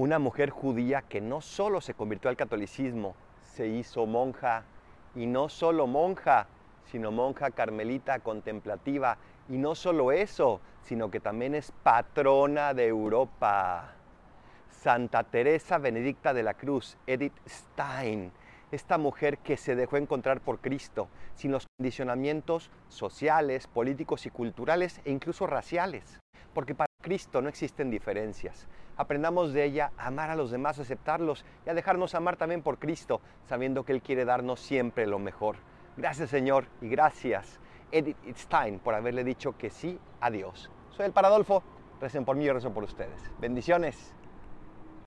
una mujer judía que no solo se convirtió al catolicismo, se hizo monja, y no solo monja, sino monja carmelita contemplativa, y no solo eso, sino que también es patrona de Europa. Santa Teresa Benedicta de la Cruz, Edith Stein, esta mujer que se dejó encontrar por Cristo, sin los condicionamientos sociales, políticos y culturales e incluso raciales. Porque para Cristo no existen diferencias. Aprendamos de ella a amar a los demás, aceptarlos y a dejarnos amar también por Cristo, sabiendo que Él quiere darnos siempre lo mejor. Gracias Señor y gracias Edith Stein por haberle dicho que sí a Dios. Soy el Paradolfo, recen por mí y rezo por ustedes. Bendiciones.